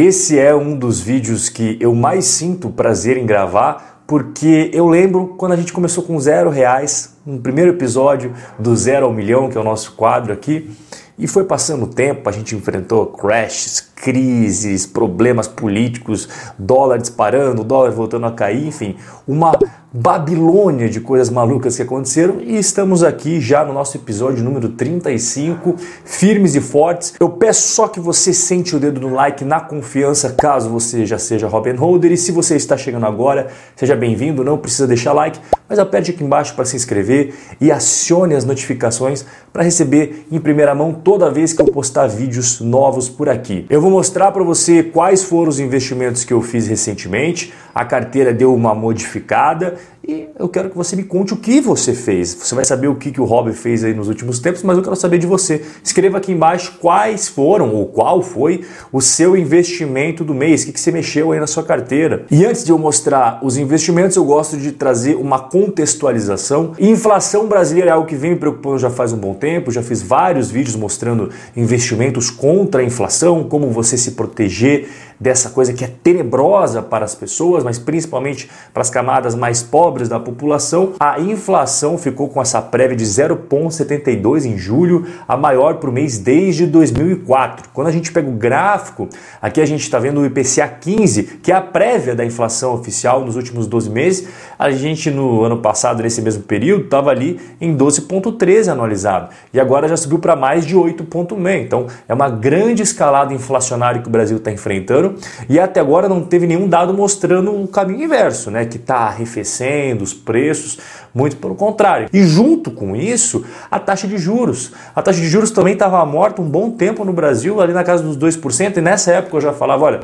Esse é um dos vídeos que eu mais sinto prazer em gravar, porque eu lembro quando a gente começou com zero reais, no primeiro episódio do Zero ao Milhão, que é o nosso quadro aqui, e foi passando o tempo, a gente enfrentou crashes, crises, problemas políticos, dólar disparando, dólar voltando a cair, enfim, uma Babilônia de coisas malucas que aconteceram e estamos aqui já no nosso episódio número 35, firmes e fortes. Eu peço só que você sente o dedo no like na confiança, caso você já seja Robin Holder. E se você está chegando agora, seja bem-vindo, não precisa deixar like, mas aperte aqui embaixo para se inscrever e acione as notificações para receber em primeira mão toda vez que eu postar vídeos novos por aqui. Eu vou mostrar para você quais foram os investimentos que eu fiz recentemente, a carteira deu uma modificada e eu quero que você me conte o que você fez. Você vai saber o que, que o Rob fez aí nos últimos tempos, mas eu quero saber de você. Escreva aqui embaixo quais foram ou qual foi o seu investimento do mês, o que, que você mexeu aí na sua carteira. E antes de eu mostrar os investimentos, eu gosto de trazer uma contextualização. Inflação brasileira é algo que vem me preocupando já faz um bom tempo, já fiz vários vídeos mostrando investimentos contra a inflação, como você se proteger dessa coisa que é tenebrosa para as pessoas, mas principalmente para as camadas mais pobres da população. A inflação ficou com essa prévia de 0,72 em julho, a maior o mês desde 2004. Quando a gente pega o gráfico, aqui a gente está vendo o IPCA 15, que é a prévia da inflação oficial nos últimos 12 meses. A gente no ano passado, nesse mesmo período, estava ali em 12,13 anualizado e agora já subiu para mais de 8,6. Então é uma grande escalada inflacionária que o Brasil está enfrentando e até agora não teve nenhum dado mostrando um caminho inverso, né? Que está arrefecendo os preços, muito pelo contrário. E junto com isso, a taxa de juros. A taxa de juros também estava morta um bom tempo no Brasil, ali na casa dos 2%, e nessa época eu já falava, olha,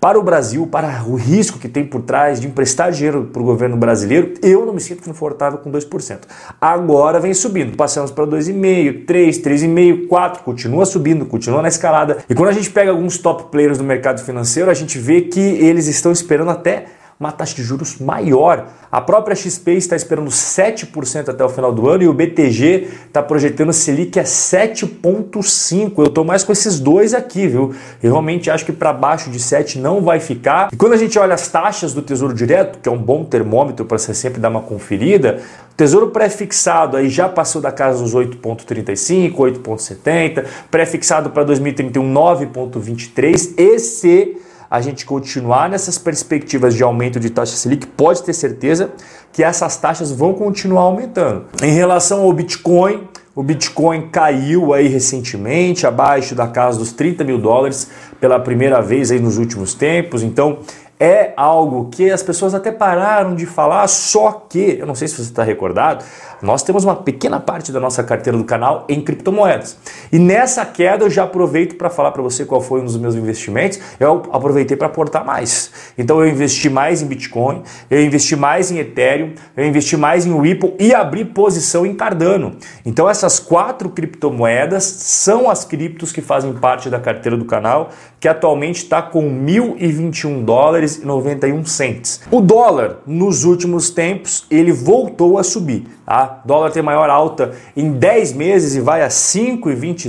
para o Brasil, para o risco que tem por trás de emprestar dinheiro para o governo brasileiro, eu não me sinto confortável com 2%. Agora vem subindo, passamos para 2,5%, 3%, 3,5%, 4%, continua subindo, continua na escalada. E quando a gente pega alguns top players do mercado financeiro, a gente vê que eles estão esperando até uma taxa de juros maior. A própria XP está esperando 7% até o final do ano e o BTG está projetando Selic a 7,5%. Eu estou mais com esses dois aqui, viu? Eu realmente acho que para baixo de 7 não vai ficar. E quando a gente olha as taxas do Tesouro Direto, que é um bom termômetro para você sempre dar uma conferida, o Tesouro pré-fixado aí já passou da casa dos 8,35, 8,70, pré-fixado para 2031 9,23. Esse a gente continuar nessas perspectivas de aumento de taxa Selic, pode ter certeza que essas taxas vão continuar aumentando. Em relação ao Bitcoin, o Bitcoin caiu aí recentemente, abaixo da casa dos 30 mil dólares pela primeira vez aí nos últimos tempos. Então, é algo que as pessoas até pararam de falar, só que, eu não sei se você está recordado, nós temos uma pequena parte da nossa carteira do canal em criptomoedas. E nessa queda eu já aproveito para falar para você qual foi um dos meus investimentos. Eu aproveitei para aportar mais. Então eu investi mais em Bitcoin, eu investi mais em Ethereum, eu investi mais em Ripple e abri posição em Cardano. Então essas quatro criptomoedas são as criptos que fazem parte da carteira do canal, que atualmente está com 1.021 dólares e 91 cents. O dólar nos últimos tempos ele voltou a subir. Tá? Dólar tem maior alta em 10 meses e vai a 5,25,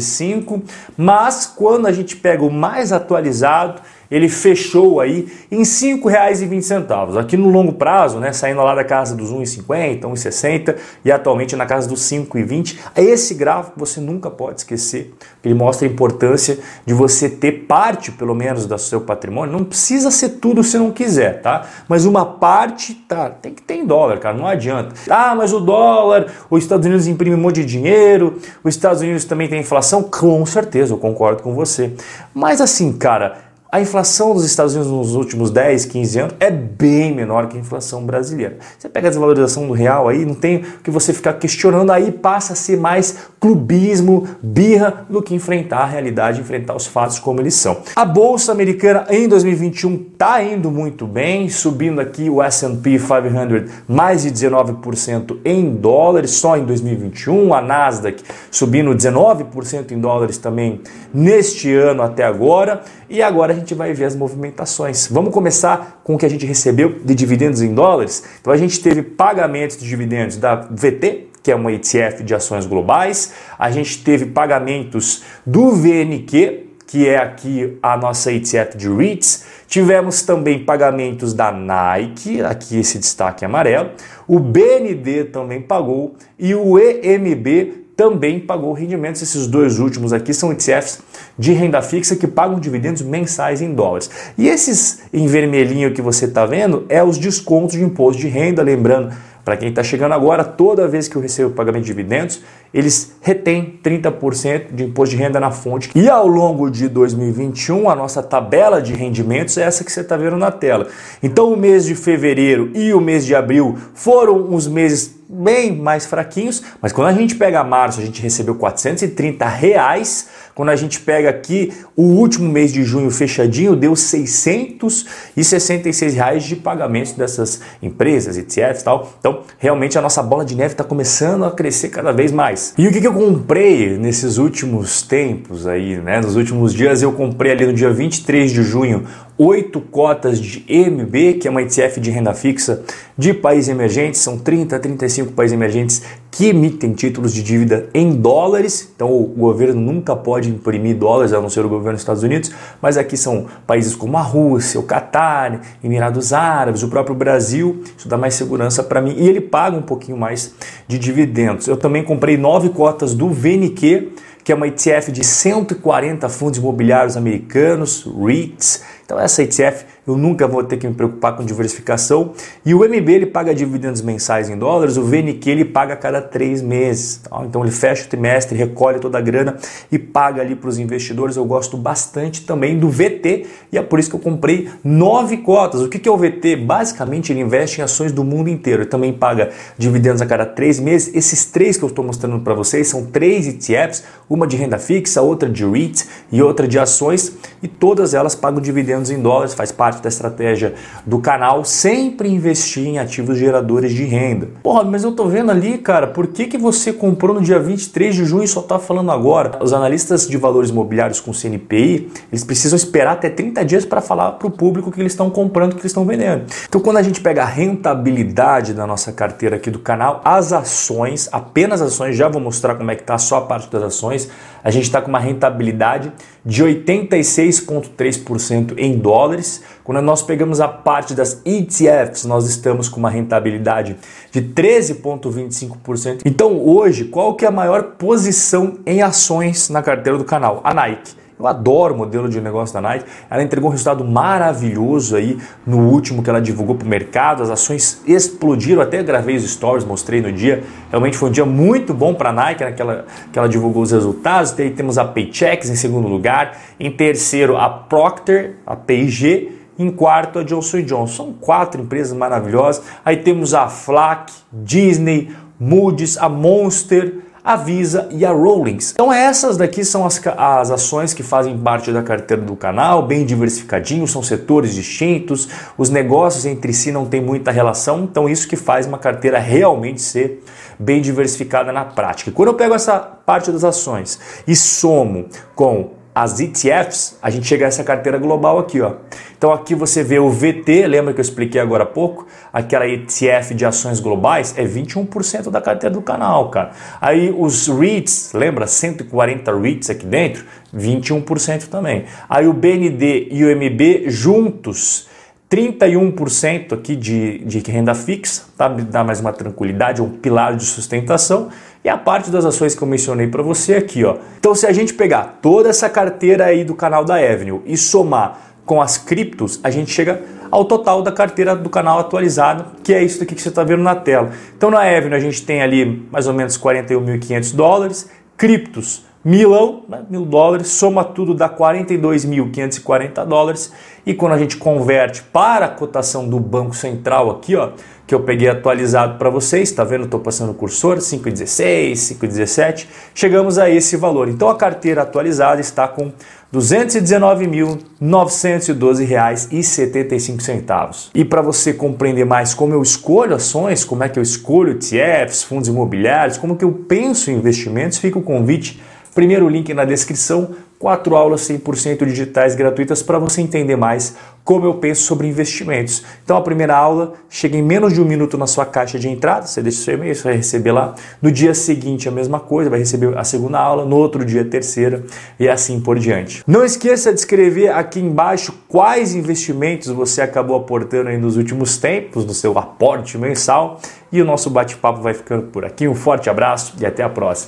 mas quando a gente pega o mais atualizado, ele fechou aí em R$ 5,20. Aqui no longo prazo, né, saindo lá da casa dos 1,50, 1,60 e atualmente na casa dos 5,20. Esse gráfico você nunca pode esquecer, ele mostra a importância de você ter parte, pelo menos, do seu patrimônio. Não precisa ser tudo se não quiser, tá? Mas uma parte tá, tem que ter em dólar, cara, não adianta. Ah, mas o dólar, os Estados Unidos imprime um monte de dinheiro, os Estados Unidos também tem inflação, com certeza, eu concordo com você. Mas assim, cara, a inflação dos Estados Unidos nos últimos 10, 15 anos é bem menor que a inflação brasileira. Você pega a desvalorização do real aí, não tem o que você ficar questionando, aí passa a ser mais clubismo, birra, do que enfrentar a realidade, enfrentar os fatos como eles são. A bolsa americana em 2021 está indo muito bem, subindo aqui o S&P 500 mais de 19% em dólares só em 2021, a Nasdaq subindo 19% em dólares também neste ano até agora, e agora gente vai ver as movimentações. Vamos começar com o que a gente recebeu de dividendos em dólares. Então a gente teve pagamentos de dividendos da VT, que é uma ETF de ações globais. A gente teve pagamentos do VNQ, que é aqui a nossa ETF de REITs. Tivemos também pagamentos da Nike, aqui esse destaque amarelo. O BND também pagou e o EMB também pagou rendimentos. Esses dois últimos aqui são ETFs de renda fixa que pagam dividendos mensais em dólares. E esses em vermelhinho que você está vendo é os descontos de imposto de renda, lembrando para quem está chegando agora, toda vez que eu recebo pagamento de dividendos, eles retêm 30% de imposto de renda na fonte. E ao longo de 2021, a nossa tabela de rendimentos é essa que você está vendo na tela. Então, o mês de fevereiro e o mês de abril foram os meses bem mais fraquinhos, mas quando a gente pega março, a gente recebeu 430 reais. Quando a gente pega aqui o último mês de junho fechadinho, deu 666 reais de pagamentos dessas empresas, etc. Tal. Então, realmente a nossa bola de neve está começando a crescer cada vez mais. E o que, que eu comprei nesses últimos tempos aí, né? Nos últimos dias eu comprei ali no dia 23 de junho oito cotas de EMB, que é uma ETF de renda fixa de países emergentes, são 30 35 países emergentes que emitem títulos de dívida em dólares, então o governo nunca pode imprimir dólares, a não ser o governo dos Estados Unidos, mas aqui são países como a Rússia, o Catar, Emirados Árabes, o próprio Brasil, isso dá mais segurança para mim, e ele paga um pouquinho mais de dividendos. Eu também comprei nove cotas do VNQ, que é uma ETF de 140 fundos imobiliários americanos, REITs, então essa ETF eu nunca vou ter que me preocupar com diversificação. E o MB ele paga dividendos mensais em dólares, o VNQ ele paga a cada três meses. Tá? Então ele fecha o trimestre, recolhe toda a grana e paga ali para os investidores. Eu gosto bastante também do VT e é por isso que eu comprei nove cotas. O que é o VT? Basicamente ele investe em ações do mundo inteiro. Ele também paga dividendos a cada três meses. Esses três que eu estou mostrando para vocês são três ETFs, uma de renda fixa, outra de REIT e outra de ações e todas elas pagam dividendos em dólares, faz parte da estratégia do canal, sempre investir em ativos geradores de renda. Porra, mas eu tô vendo ali, cara, por que, que você comprou no dia 23 de junho e só tá falando agora? Os analistas de valores imobiliários com CNPI, eles precisam esperar até 30 dias para falar para o público que eles estão comprando, que eles estão vendendo. Então, quando a gente pega a rentabilidade da nossa carteira aqui do canal, as ações, apenas ações, já vou mostrar como é que tá só a parte das ações, a gente está com uma rentabilidade de 86,3% em dólares. Quando nós pegamos a parte das ETFs, nós estamos com uma rentabilidade de 13,25%. Então hoje, qual que é a maior posição em ações na carteira do canal? A Nike. Eu adoro o modelo de negócio da Nike. Ela entregou um resultado maravilhoso aí no último que ela divulgou para o mercado. As ações explodiram. Até gravei os stories, mostrei no dia. Realmente foi um dia muito bom para a Nike, naquela né, que ela divulgou os resultados. Daí temos a Paychex em segundo lugar. Em terceiro, a Procter, a P&G. Em quarto, a Johnson Johnson. São quatro empresas maravilhosas. Aí temos a Flack, Disney, Moody's, a Monster a Visa e a Rollings. Então essas daqui são as, as ações que fazem parte da carteira do canal, bem diversificadinhos, são setores distintos, os negócios entre si não têm muita relação, então isso que faz uma carteira realmente ser bem diversificada na prática. Quando eu pego essa parte das ações e somo com as ETFs, a gente chega a essa carteira global aqui, ó. Então aqui você vê o VT, lembra que eu expliquei agora há pouco? Aquela ETF de ações globais é 21% da carteira do canal, cara. Aí os REITs, lembra? 140 REITs aqui dentro, 21% também. Aí o BND e o MB juntos, 31% aqui de, de renda fixa, tá? Dá mais uma tranquilidade, um pilar de sustentação e a parte das ações que eu mencionei para você aqui, ó. Então, se a gente pegar toda essa carteira aí do canal da Avenue e somar com as criptos, a gente chega ao total da carteira do canal atualizado, que é isso daqui que você está vendo na tela. Então, na Avenue a gente tem ali mais ou menos 41.500 dólares, criptos milão, né, mil dólares, soma tudo dá 42.540 dólares e quando a gente converte para a cotação do Banco Central aqui, ó, que eu peguei atualizado para vocês, tá vendo? Estou passando o cursor, 5,16, 5,17, chegamos a esse valor. Então a carteira atualizada está com R$ 219.912,75. E para você compreender mais como eu escolho ações, como é que eu escolho ETFs, fundos imobiliários, como que eu penso em investimentos, fica o convite Primeiro link na descrição, quatro aulas 100% digitais gratuitas para você entender mais como eu penso sobre investimentos. Então a primeira aula chega em menos de um minuto na sua caixa de entrada, você deixa seu e-mail, você vai receber lá. No dia seguinte a mesma coisa, vai receber a segunda aula, no outro dia a terceira e assim por diante. Não esqueça de escrever aqui embaixo quais investimentos você acabou aportando aí nos últimos tempos, no seu aporte mensal. E o nosso bate-papo vai ficando por aqui. Um forte abraço e até a próxima.